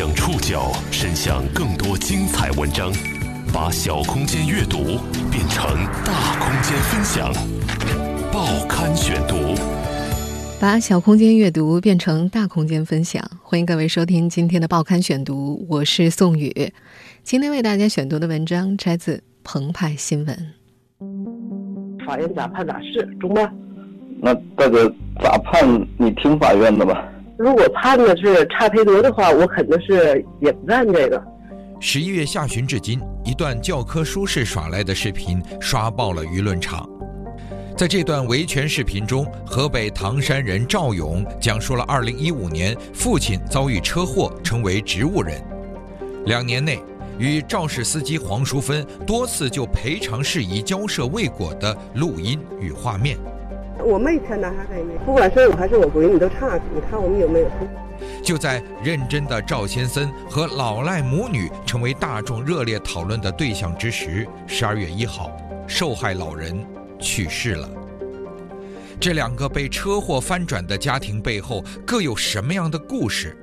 将触角伸向更多精彩文章，把小空间阅读变成大空间分享。报刊选读，把小空间阅读变成大空间分享。欢迎各位收听今天的报刊选读，我是宋宇。今天为大家选读的文章摘自澎湃新闻。法院咋判咋是，中吧？那大哥咋判？你听法院的吧。如果判的是差赔多的话，我肯定是也不干这个。十一月下旬至今，一段教科书式耍赖的视频刷爆了舆论场。在这段维权视频中，河北唐山人赵勇讲述了2015年父亲遭遇车祸成为植物人，两年内与肇事司机黄淑芬多次就赔偿事宜交涉未果的录音与画面。我没钱拿啥给你，不管是我还是我闺女都差，你看我们有没有？就在认真的赵先森和老赖母女成为大众热烈讨论的对象之时，十二月一号，受害老人去世了。这两个被车祸翻转的家庭背后各有什么样的故事？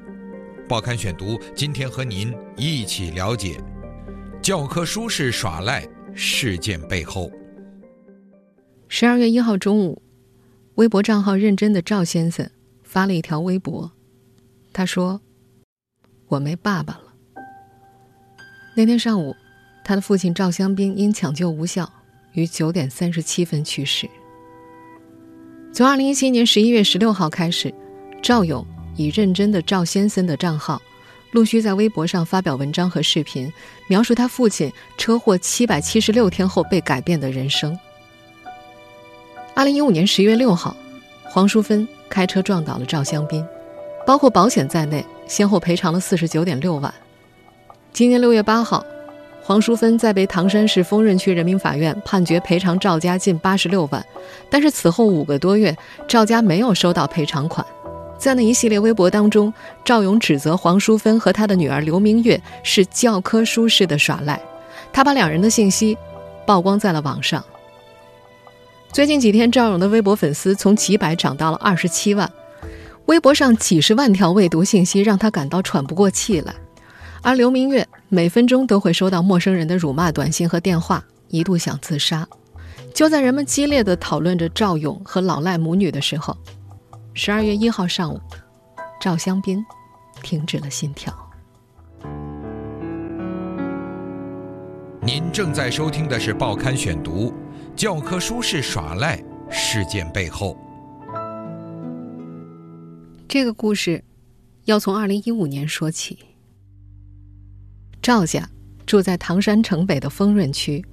报刊选读今天和您一起了解教科书式耍赖事件背后。十二月一号中午。微博账号认真的赵先生发了一条微博，他说：“我没爸爸了。”那天上午，他的父亲赵香斌因抢救无效，于九点三十七分去世。从二零一七年十一月十六号开始，赵勇以认真的赵先生的账号，陆续在微博上发表文章和视频，描述他父亲车祸七百七十六天后被改变的人生。二零一五年十月六号，黄淑芬开车撞倒了赵香斌，包括保险在内，先后赔偿了四十九点六万。今年六月八号，黄淑芬在被唐山市丰润区人民法院判决赔偿赵家近八十六万，但是此后五个多月，赵家没有收到赔偿款。在那一系列微博当中，赵勇指责黄淑芬和他的女儿刘明月是教科书式的耍赖，他把两人的信息曝光在了网上。最近几天，赵勇的微博粉丝从几百涨到了二十七万，微博上几十万条未读信息让他感到喘不过气来。而刘明月每分钟都会收到陌生人的辱骂短信和电话，一度想自杀。就在人们激烈的讨论着赵勇和老赖母女的时候，十二月一号上午，赵香斌停止了心跳。您正在收听的是《报刊选读》。教科书式耍赖事件背后，这个故事要从二零一五年说起。赵家住在唐山城北的丰润区，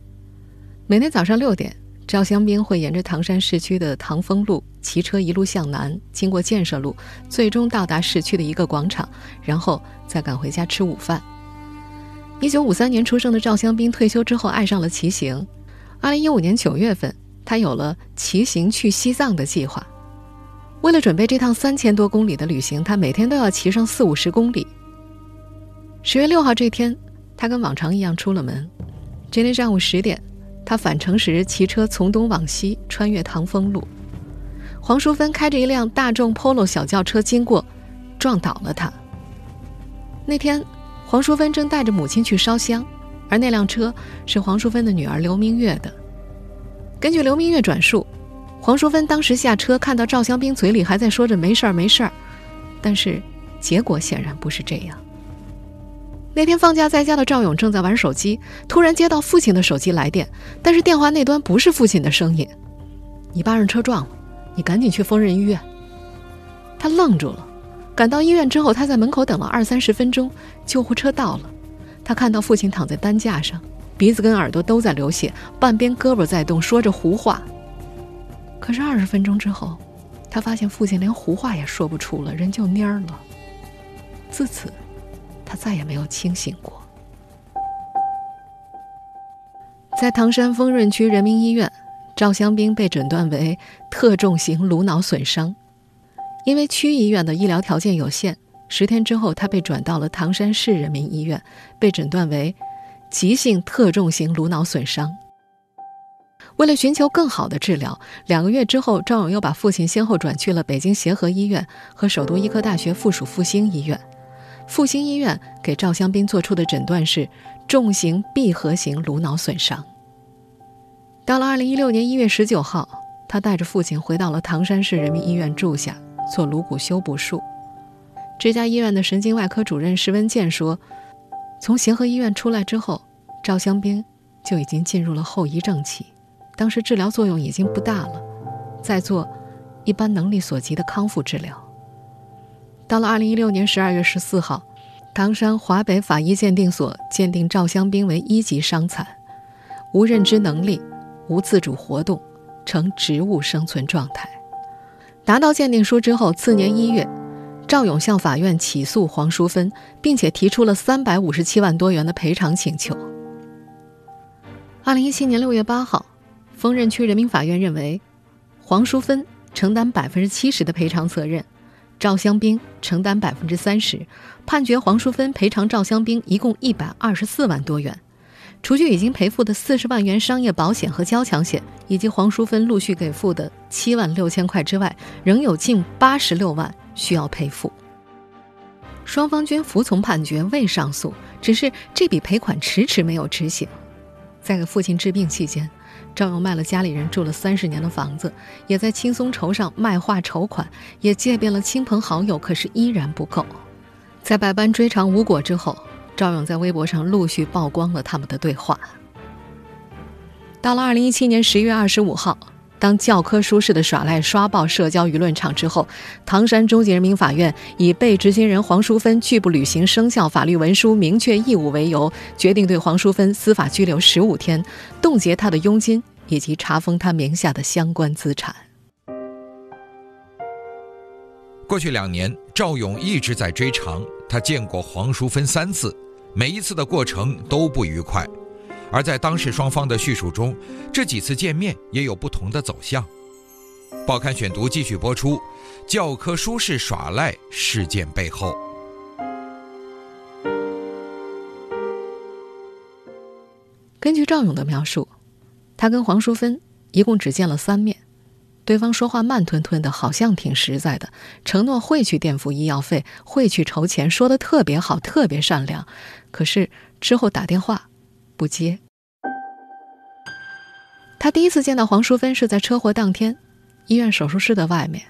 每天早上六点，赵香斌会沿着唐山市区的唐丰路骑车一路向南，经过建设路，最终到达市区的一个广场，然后再赶回家吃午饭。一九五三年出生的赵香斌退休之后爱上了骑行。二零一五年九月份，他有了骑行去西藏的计划。为了准备这趟三千多公里的旅行，他每天都要骑上四五十公里。十月六号这天，他跟往常一样出了门。今天上午十点，他返程时骑车从东往西穿越唐丰路。黄淑芬开着一辆大众 Polo 小轿车经过，撞倒了他。那天，黄淑芬正带着母亲去烧香。而那辆车是黄淑芬的女儿刘明月的。根据刘明月转述，黄淑芬当时下车看到赵香兵嘴里还在说着“没事儿，没事儿”，但是结果显然不是这样。那天放假在家的赵勇正在玩手机，突然接到父亲的手机来电，但是电话那端不是父亲的声音：“你爸让车撞了，你赶紧去丰润医院。”他愣住了。赶到医院之后，他在门口等了二三十分钟，救护车到了。他看到父亲躺在担架上，鼻子跟耳朵都在流血，半边胳膊在动，说着胡话。可是二十分钟之后，他发现父亲连胡话也说不出了，人就蔫了。自此，他再也没有清醒过。在唐山丰润区人民医院，赵香兵被诊断为特重型颅脑损伤，因为区医院的医疗条件有限。十天之后，他被转到了唐山市人民医院，被诊断为急性特重型颅脑损伤。为了寻求更好的治疗，两个月之后，赵勇又把父亲先后转去了北京协和医院和首都医科大学附属复兴医院。复兴医院给赵香斌做出的诊断是重型闭合型颅脑损伤。到了二零一六年一月十九号，他带着父亲回到了唐山市人民医院住下，做颅骨修补术。这家医院的神经外科主任石文健说：“从协和医院出来之后，赵香兵就已经进入了后遗症期，当时治疗作用已经不大了，在做一般能力所及的康复治疗。”到了二零一六年十二月十四号，唐山华北法医鉴定所鉴定赵香兵为一级伤残，无认知能力，无自主活动，呈植物生存状态。拿到鉴定书之后，次年一月。赵勇向法院起诉黄淑芬，并且提出了三百五十七万多元的赔偿请求。二零一七年六月八号，丰润区人民法院认为，黄淑芬承担百分之七十的赔偿责任，赵香兵承担百分之三十，判决黄淑芬赔偿赵香兵一共一百二十四万多元。除去已经赔付的四十万元商业保险和交强险，以及黄淑芬陆续给付的七万六千块之外，仍有近八十六万需要赔付。双方均服从判决，未上诉，只是这笔赔款迟迟没有执行。在给父亲治病期间，赵勇卖了家里人住了三十年的房子，也在轻松筹上卖画筹款，也借遍了亲朋好友，可是依然不够。在百般追偿无果之后。赵勇在微博上陆续曝光了他们的对话。到了二零一七年十一月二十五号，当教科书式的耍赖刷爆社交舆论场之后，唐山中级人民法院以被执行人黄淑芬拒不履行生效法律文书明确义务为由，决定对黄淑芬司法拘留十五天，冻结她的佣金以及查封她名下的相关资产。过去两年，赵勇一直在追偿，他见过黄淑芬三次。每一次的过程都不愉快，而在当事双方的叙述中，这几次见面也有不同的走向。报刊选读继续播出：教科书式耍赖事件背后。根据赵勇的描述，他跟黄淑芬一共只见了三面。对方说话慢吞吞的，好像挺实在的，承诺会去垫付医药费，会去筹钱，说的特别好，特别善良。可是之后打电话不接。他第一次见到黄淑芬是在车祸当天，医院手术室的外面。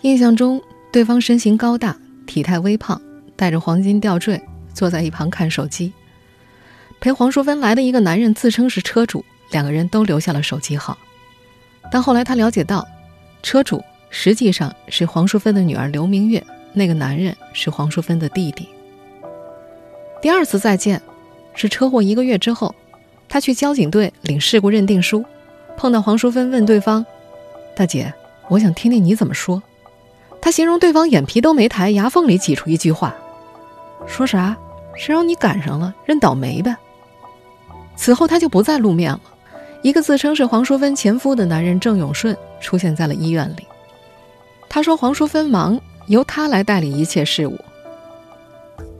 印象中，对方身形高大，体态微胖，戴着黄金吊坠，坐在一旁看手机。陪黄淑芬来的一个男人自称是车主，两个人都留下了手机号。但后来他了解到，车主实际上是黄淑芬的女儿刘明月，那个男人是黄淑芬的弟弟。第二次再见，是车祸一个月之后，他去交警队领事故认定书，碰到黄淑芬，问对方：“大姐，我想听听你怎么说。”他形容对方眼皮都没抬，牙缝里挤出一句话：“说啥？谁让你赶上了，认倒霉呗。”此后他就不再露面了。一个自称是黄淑芬前夫的男人郑永顺出现在了医院里。他说：“黄淑芬忙，由他来代理一切事务。”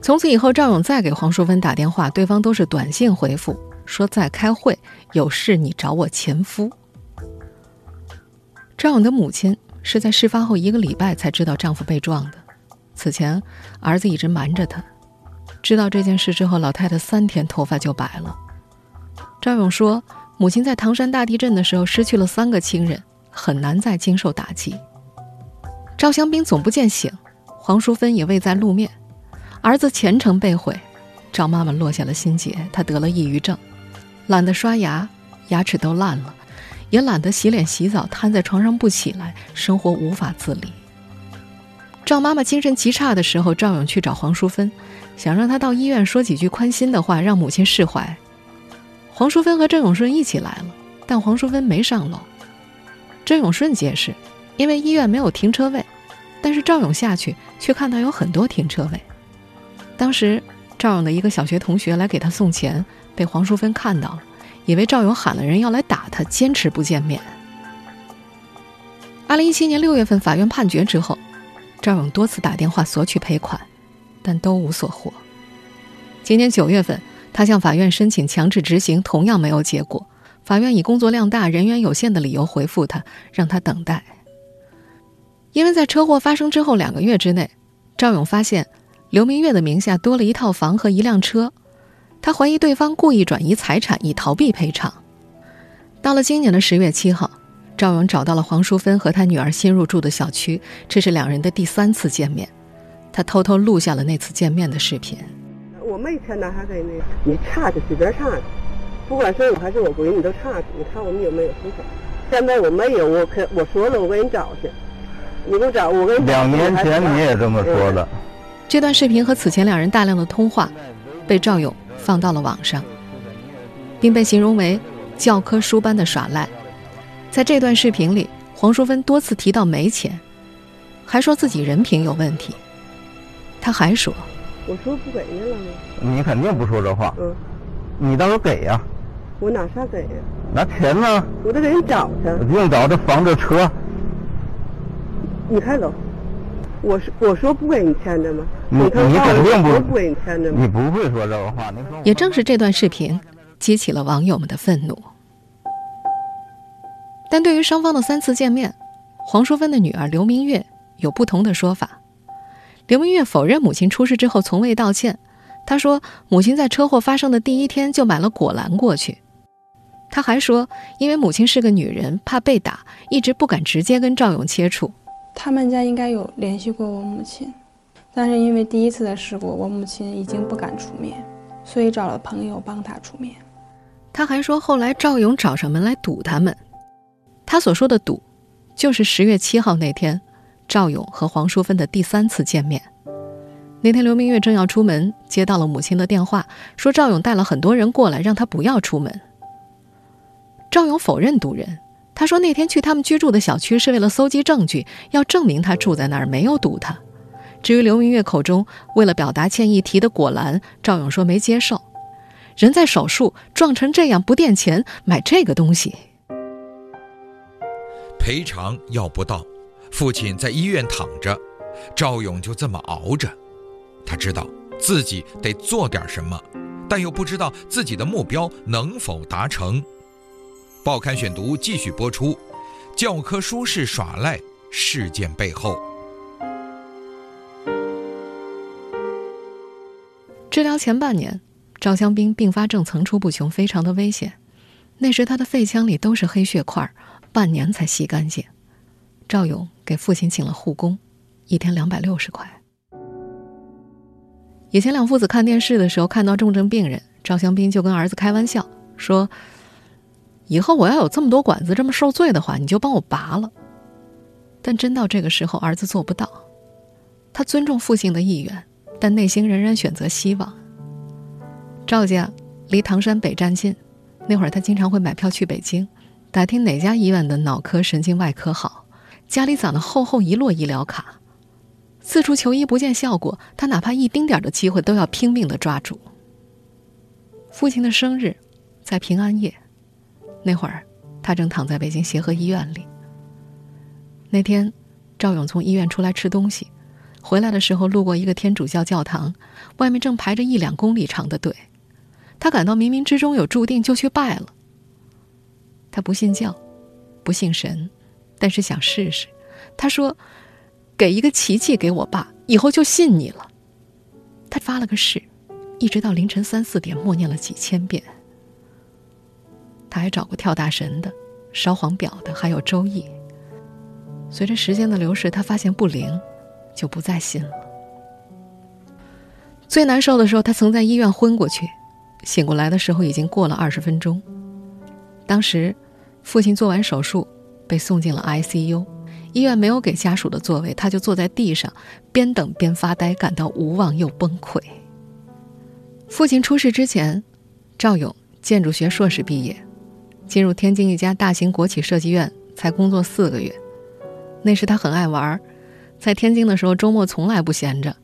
从此以后，赵勇再给黄淑芬打电话，对方都是短信回复，说在开会，有事你找我前夫。赵勇的母亲是在事发后一个礼拜才知道丈夫被撞的，此前儿子一直瞒着她。知道这件事之后，老太太三天头发就白了。赵勇说。母亲在唐山大地震的时候失去了三个亲人，很难再经受打击。赵香兵总不见醒，黄淑芬也未再露面，儿子前程被毁，赵妈妈落下了心结，她得了抑郁症，懒得刷牙，牙齿都烂了，也懒得洗脸洗澡，瘫在床上不起来，生活无法自理。赵妈妈精神极差的时候，赵勇去找黄淑芬，想让她到医院说几句宽心的话，让母亲释怀。黄淑芬和郑永顺一起来了，但黄淑芬没上楼。郑永顺解释，因为医院没有停车位，但是赵勇下去却看到有很多停车位。当时赵勇的一个小学同学来给他送钱，被黄淑芬看到了，以为赵勇喊了人要来打他，坚持不见面。二零一七年六月份，法院判决之后，赵勇多次打电话索取赔款，但都无所获。今年九月份。他向法院申请强制执行，同样没有结果。法院以工作量大、人员有限的理由回复他，让他等待。因为在车祸发生之后两个月之内，赵勇发现刘明月的名下多了一套房和一辆车，他怀疑对方故意转移财产以逃避赔偿。到了今年的十月七号，赵勇找到了黄淑芬和他女儿新入住的小区，这是两人的第三次见面。他偷偷录下了那次见面的视频。我没钱拿啥给你？你差就随便差去，不管是我还是我闺女都差去。你看我们有没有户口？现在我没有，我可我说了，我给你找去。你给我找，我给你。两年前你也这么说的。这段视频和此前两人大量的通话，被赵勇放到了网上，并被形容为。教科书般的耍赖，在这段视频里，黄淑芬多次提到没钱，还说自己人品有问题。他还说：“我说不给你了吗？你肯定不说这话。嗯，你倒是给呀。我哪啥给呀？拿钱呢？我得给你找去。不用找，这房这车。你开走。我说我说不给你签的吗？你你肯定不不给你签的吗？你不会说这个话。你说。也正是这段视频。激起了网友们的愤怒，但对于双方的三次见面，黄淑芬的女儿刘明月有不同的说法。刘明月否认母亲出事之后从未道歉，她说母亲在车祸发生的第一天就买了果篮过去。她还说，因为母亲是个女人，怕被打，一直不敢直接跟赵勇接触。他们家应该有联系过我母亲，但是因为第一次的事故，我母亲已经不敢出面，所以找了朋友帮她出面。他还说，后来赵勇找上门来堵他们。他所说的堵，就是十月七号那天，赵勇和黄淑芬的第三次见面。那天刘明月正要出门，接到了母亲的电话，说赵勇带了很多人过来，让他不要出门。赵勇否认堵人，他说那天去他们居住的小区是为了搜集证据，要证明他住在那儿，没有堵他。至于刘明月口中为了表达歉意提的果篮，赵勇说没接受。人在手术撞成这样不垫钱买这个东西，赔偿要不到，父亲在医院躺着，赵勇就这么熬着。他知道自己得做点什么，但又不知道自己的目标能否达成。报刊选读继续播出，教科书式耍赖事件背后，治疗前半年。赵香斌并发症层出不穷，非常的危险。那时他的肺腔里都是黑血块，半年才吸干净。赵勇给父亲请了护工，一天两百六十块。以前两父子看电视的时候，看到重症病人，赵香斌就跟儿子开玩笑说：“以后我要有这么多管子这么受罪的话，你就帮我拔了。”但真到这个时候，儿子做不到。他尊重父亲的意愿，但内心仍然选择希望。赵家离唐山北站近，那会儿他经常会买票去北京，打听哪家医院的脑科、神经外科好。家里攒了厚厚一摞医疗卡，四处求医不见效果，他哪怕一丁点的机会都要拼命的抓住。父亲的生日在平安夜，那会儿他正躺在北京协和医院里。那天，赵勇从医院出来吃东西，回来的时候路过一个天主教教堂，外面正排着一两公里长的队。他感到冥冥之中有注定，就去拜了。他不信教，不信神，但是想试试。他说：“给一个奇迹给我爸，以后就信你了。”他发了个誓，一直到凌晨三四点默念了几千遍。他还找过跳大神的、烧黄表的，还有周易。随着时间的流逝，他发现不灵，就不再信了。最难受的时候，他曾在医院昏过去。醒过来的时候已经过了二十分钟。当时，父亲做完手术，被送进了 ICU，医院没有给家属的座位，他就坐在地上，边等边发呆，感到无望又崩溃。父亲出事之前，赵勇建筑学硕士毕业，进入天津一家大型国企设计院，才工作四个月。那时他很爱玩，在天津的时候，周末从来不闲着，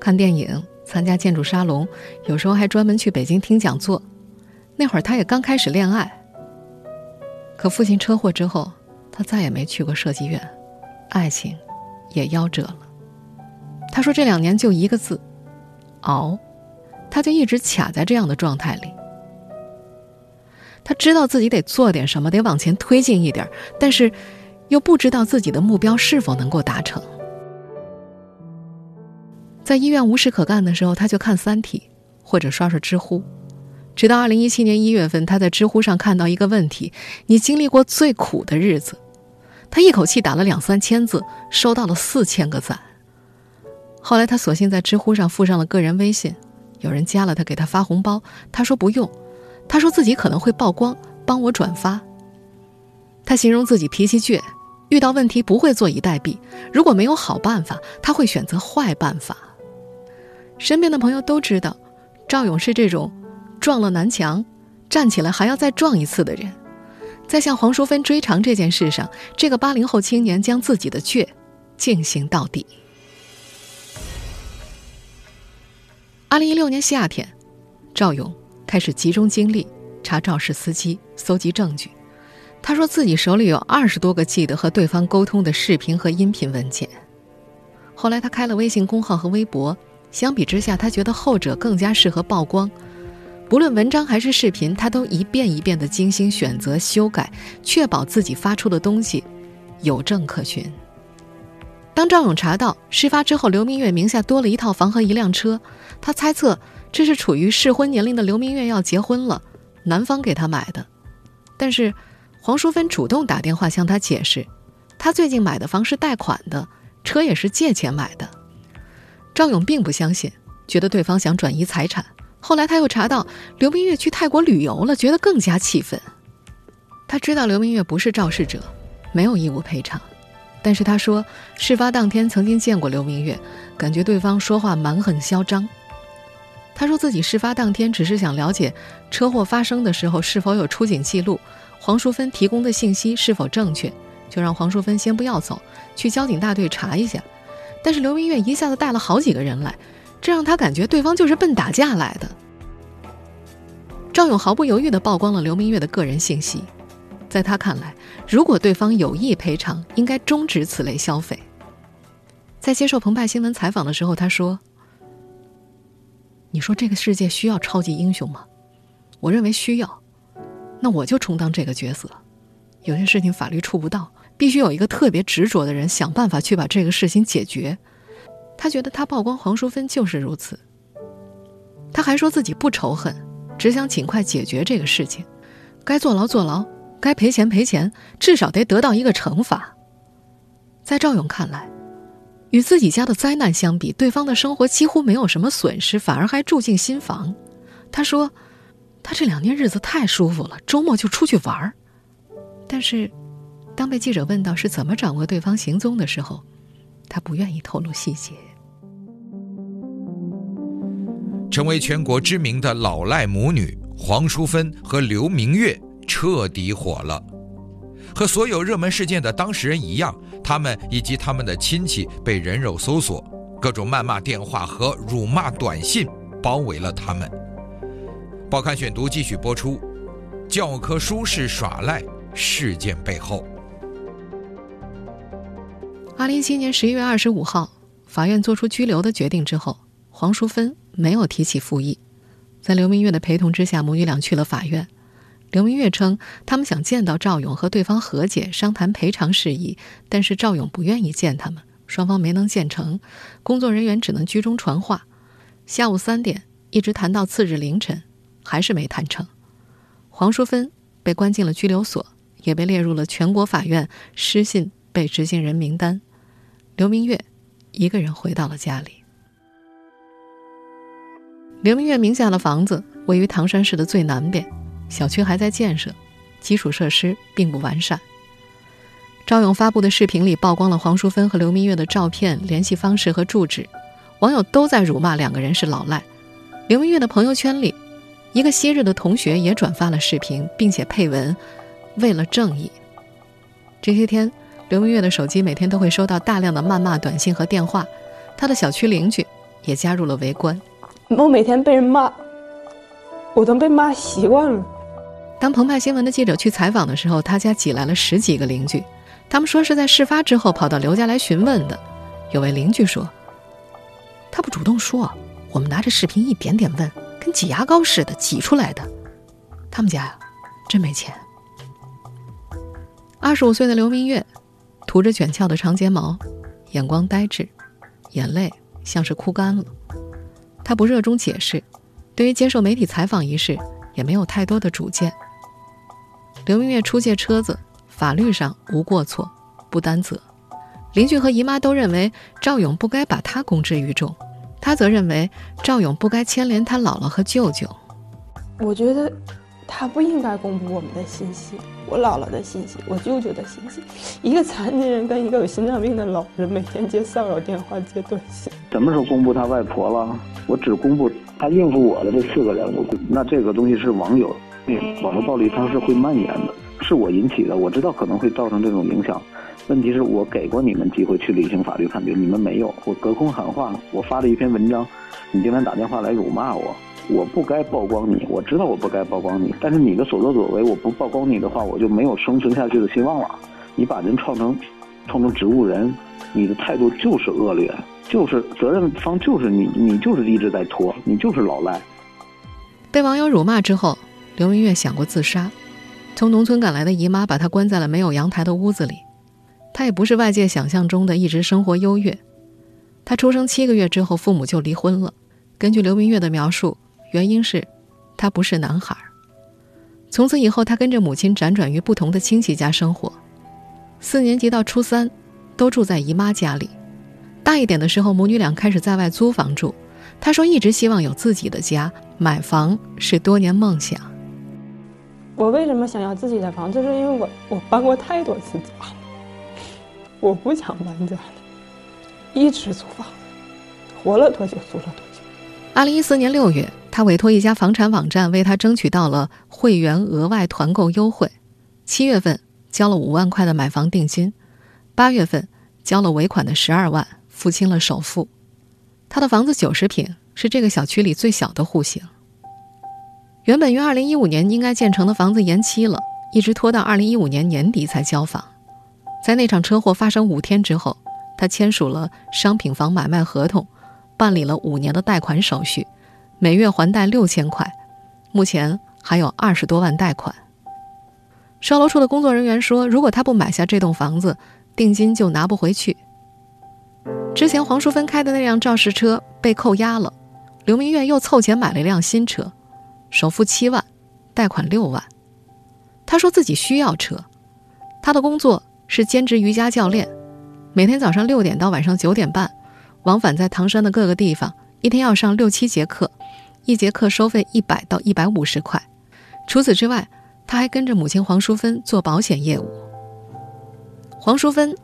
看电影。参加建筑沙龙，有时候还专门去北京听讲座。那会儿他也刚开始恋爱。可父亲车祸之后，他再也没去过设计院，爱情也夭折了。他说这两年就一个字：熬。他就一直卡在这样的状态里。他知道自己得做点什么，得往前推进一点，但是又不知道自己的目标是否能够达成。在医院无事可干的时候，他就看《三体》或者刷刷知乎。直到二零一七年一月份，他在知乎上看到一个问题：“你经历过最苦的日子？”他一口气打了两三千字，收到了四千个赞。后来他索性在知乎上附上了个人微信，有人加了他，给他发红包。他说不用，他说自己可能会曝光，帮我转发。他形容自己脾气倔，遇到问题不会坐以待毙，如果没有好办法，他会选择坏办法。身边的朋友都知道，赵勇是这种。撞了南墙，站起来还要再撞一次的人，在向黄淑芬追偿这件事上，这个八零后青年将自己的倔进行到底。二零一六年夏天，赵勇开始集中精力查肇事司机，搜集证据。他说自己手里有二十多个 G 的和对方沟通的视频和音频文件。后来他开了微信公号和微博，相比之下，他觉得后者更加适合曝光。不论文章还是视频，他都一遍一遍的精心选择、修改，确保自己发出的东西有证可循。当赵勇查到事发之后刘明月名下多了一套房和一辆车，他猜测这是处于适婚年龄的刘明月要结婚了，男方给她买的。但是黄淑芬主动打电话向他解释，他最近买的房是贷款的，车也是借钱买的。赵勇并不相信，觉得对方想转移财产。后来他又查到刘明月去泰国旅游了，觉得更加气愤。他知道刘明月不是肇事者，没有义务赔偿，但是他说事发当天曾经见过刘明月，感觉对方说话蛮横嚣张。他说自己事发当天只是想了解车祸发生的时候是否有出警记录，黄淑芬提供的信息是否正确，就让黄淑芬先不要走，去交警大队查一下。但是刘明月一下子带了好几个人来。这让他感觉对方就是奔打架来的。赵勇毫不犹豫地曝光了刘明月的个人信息，在他看来，如果对方有意赔偿，应该终止此类消费。在接受澎湃新闻采访的时候，他说：“你说这个世界需要超级英雄吗？我认为需要，那我就充当这个角色。有些事情法律触不到，必须有一个特别执着的人想办法去把这个事情解决。”他觉得他曝光黄淑芬就是如此。他还说自己不仇恨，只想尽快解决这个事情，该坐牢坐牢，该赔钱赔钱，至少得得到一个惩罚。在赵勇看来，与自己家的灾难相比，对方的生活几乎没有什么损失，反而还住进新房。他说，他这两年日子太舒服了，周末就出去玩儿。但是，当被记者问到是怎么掌握对方行踪的时候，他不愿意透露细节。成为全国知名的老赖母女黄淑芬和刘明月彻底火了。和所有热门事件的当事人一样，他们以及他们的亲戚被人肉搜索，各种谩骂电话和辱骂短信包围了他们。报刊选读继续播出：教科书式耍赖事件背后。二零一七年十一月二十五号，法院作出拘留的决定之后，黄淑芬没有提起复议。在刘明月的陪同之下，母女俩去了法院。刘明月称，他们想见到赵勇和对方和解，商谈赔偿事宜，但是赵勇不愿意见他们，双方没能见成，工作人员只能居中传话。下午三点一直谈到次日凌晨，还是没谈成。黄淑芬被关进了拘留所，也被列入了全国法院失信。被执行人名单，刘明月一个人回到了家里。刘明月名下的房子位于唐山市的最南边，小区还在建设，基础设施并不完善。赵勇发布的视频里曝光了黄淑芬和刘明月的照片、联系方式和住址，网友都在辱骂两个人是老赖。刘明月的朋友圈里，一个昔日的同学也转发了视频，并且配文：“为了正义。”这些天。刘明月的手机每天都会收到大量的谩骂短信和电话，他的小区邻居也加入了围观。我每天被人骂，我都被骂习惯了。当澎湃新闻的记者去采访的时候，他家挤来了十几个邻居，他们说是在事发之后跑到刘家来询问的。有位邻居说：“他不主动说，我们拿着视频一点点问，跟挤牙膏似的挤出来的。他们家呀，真没钱。”二十五岁的刘明月。涂着卷翘的长睫毛，眼光呆滞，眼泪像是哭干了。他不热衷解释，对于接受媒体采访一事也没有太多的主见。刘明月出借车子，法律上无过错，不担责。邻居和姨妈都认为赵勇不该把他公之于众，他则认为赵勇不该牵连他姥姥和舅舅。我觉得他不应该公布我们的信息，我姥姥的信息，我舅舅的信息。一个残疾人跟一个有心脏病的老人每天接骚扰电话、接短信。什么时候公布他外婆了？我只公布他应付我的这四个人。那这个东西是网友，网络暴力它是会蔓延的，是我引起的。我知道可能会造成这种影响。问题是我给过你们机会去履行法律判决，你们没有。我隔空喊话，我发了一篇文章，你竟然打电话来辱骂我。我不该曝光你，我知道我不该曝光你，但是你的所作所为，我不曝光你的话，我就没有生存下去的希望了。你把人创成，创成植物人，你的态度就是恶劣，就是责任方就是你，你就是一直在拖，你就是老赖。被网友辱骂之后，刘明月想过自杀，从农村赶来的姨妈把她关在了没有阳台的屋子里。她也不是外界想象中的一直生活优越。她出生七个月之后，父母就离婚了。根据刘明月的描述。原因是，她不是男孩。从此以后，她跟着母亲辗转于不同的亲戚家生活。四年级到初三，都住在姨妈家里。大一点的时候，母女俩开始在外租房住。她说，一直希望有自己的家，买房是多年梦想。我为什么想要自己的房？就是因为我我搬过太多次家了，我不想搬家了，一直租房，活了多久租了多久。二零一四年六月。他委托一家房产网站为他争取到了会员额外团购优惠，七月份交了五万块的买房定金，八月份交了尾款的十二万，付清了首付。他的房子九十平，是这个小区里最小的户型。原本于二零一五年应该建成的房子延期了，一直拖到二零一五年年底才交房。在那场车祸发生五天之后，他签署了商品房买卖合同，办理了五年的贷款手续。每月还贷六千块，目前还有二十多万贷款。售楼处的工作人员说，如果他不买下这栋房子，定金就拿不回去。之前黄淑芬开的那辆肇事车被扣押了，刘明月又凑钱买了一辆新车，首付七万，贷款六万。他说自己需要车，他的工作是兼职瑜伽教练，每天早上六点到晚上九点半，往返在唐山的各个地方，一天要上六七节课。一节课收费一百到一百五十块，除此之外，他还跟着母亲黄淑芬做保险业务。黄淑芬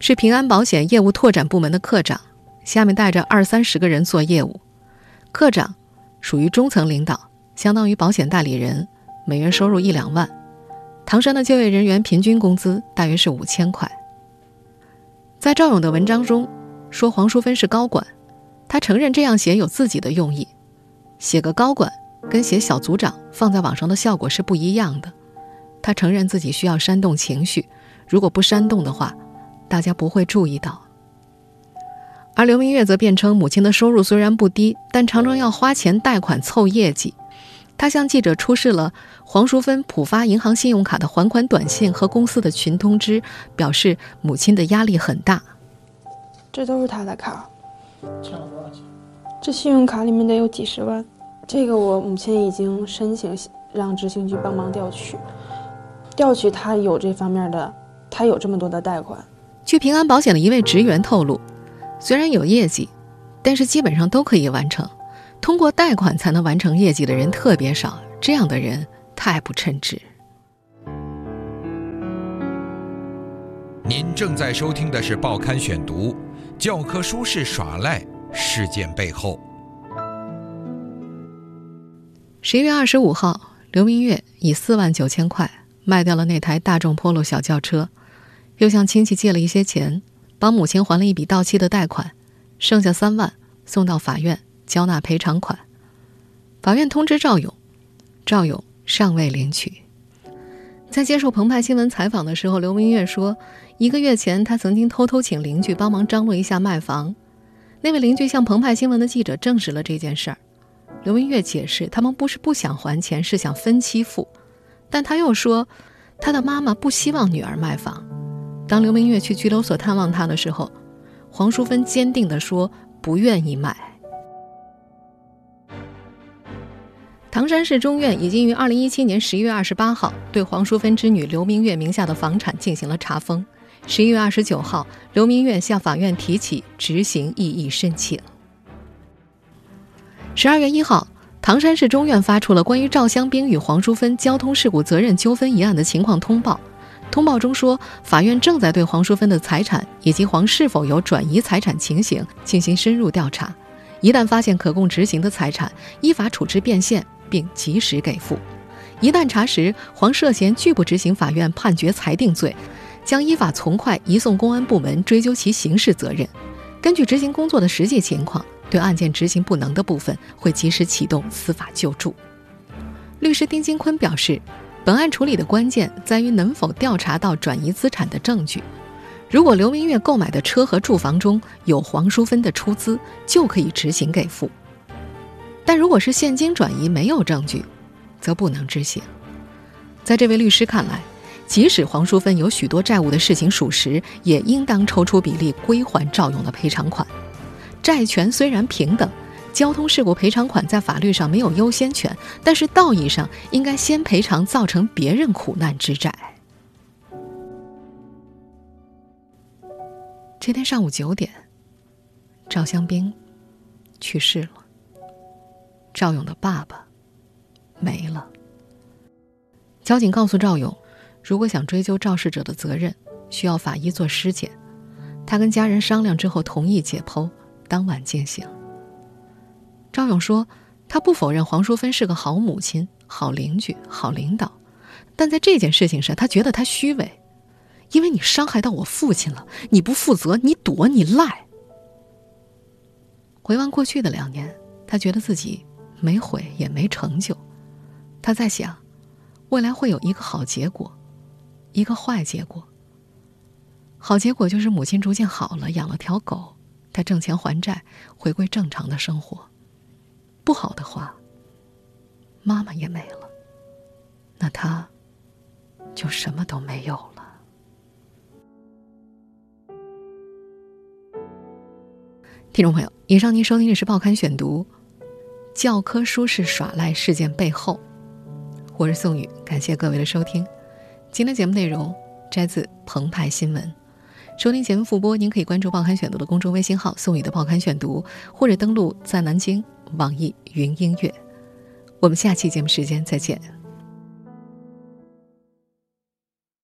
是平安保险业务拓展部门的科长，下面带着二三十个人做业务。科长属于中层领导，相当于保险代理人，每月收入一两万。唐山的就业人员平均工资大约是五千块。在赵勇的文章中说黄淑芬是高管，他承认这样写有自己的用意。写个高管跟写小组长放在网上的效果是不一样的。他承认自己需要煽动情绪，如果不煽动的话，大家不会注意到。而刘明月则辩称，母亲的收入虽然不低，但常常要花钱贷款凑业绩。他向记者出示了黄淑芬浦发银行信用卡的还款短信和公司的群通知，表示母亲的压力很大。这都是他的卡，这信用卡里面得有几十万。这个我母亲已经申请让执行局帮忙调取，调取他有这方面的，他有这么多的贷款。据平安保险的一位职员透露，虽然有业绩，但是基本上都可以完成。通过贷款才能完成业绩的人特别少，这样的人太不称职。您正在收听的是《报刊选读》，教科书式耍赖事件背后。十一月二十五号，刘明月以四万九千块卖掉了那台大众 Polo 小轿车，又向亲戚借了一些钱，帮母亲还了一笔到期的贷款，剩下三万送到法院交纳赔偿款。法院通知赵勇，赵勇尚未领取。在接受澎湃新闻采访的时候，刘明月说，一个月前他曾经偷偷请邻居帮忙张罗一下卖房，那位邻居向澎湃新闻的记者证实了这件事儿。刘明月解释，他们不是不想还钱，是想分期付。但他又说，他的妈妈不希望女儿卖房。当刘明月去拘留所探望他的时候，黄淑芬坚定地说不愿意卖。唐山市中院已经于二零一七年十一月二十八号对黄淑芬之女刘明月名下的房产进行了查封。十一月二十九号，刘明月向法院提起执行异议申请。十二月一号，唐山市中院发出了关于赵香兵与黄淑芬交通事故责任纠纷一案的情况通报。通报中说，法院正在对黄淑芬的财产以及黄是否有转移财产情形进行深入调查，一旦发现可供执行的财产，依法处置变现。并及时给付。一旦查实黄涉嫌拒不执行法院判决裁定罪，将依法从快移送公安部门追究其刑事责任。根据执行工作的实际情况，对案件执行不能的部分，会及时启动司法救助。律师丁金坤表示，本案处理的关键在于能否调查到转移资产的证据。如果刘明月购买的车和住房中有黄淑芬的出资，就可以执行给付。但如果是现金转移没有证据，则不能执行。在这位律师看来，即使黄淑芬有许多债务的事情属实，也应当抽出比例归还赵勇的赔偿款。债权虽然平等，交通事故赔偿款在法律上没有优先权，但是道义上应该先赔偿造成别人苦难之债。这天上午九点，赵香兵去世了。赵勇的爸爸没了。交警告诉赵勇，如果想追究肇事者的责任，需要法医做尸检。他跟家人商量之后，同意解剖，当晚进行。赵勇说，他不否认黄淑芬是个好母亲、好邻居、好领导，但在这件事情上，他觉得他虚伪，因为你伤害到我父亲了，你不负责，你躲，你赖。回望过去的两年，他觉得自己。没毁也没成就，他在想，未来会有一个好结果，一个坏结果。好结果就是母亲逐渐好了，养了条狗，他挣钱还债，回归正常的生活。不好的话，妈妈也没了，那他就什么都没有了。听众朋友，以上您收听的是《报刊选读》。教科书式耍赖事件背后，我是宋宇，感谢各位的收听。今天节目内容摘自澎湃新闻。收听节目复播，您可以关注“报刊选读”的公众微信号“宋宇的报刊选读”，或者登录在南京网易云音乐。我们下期节目时间再见。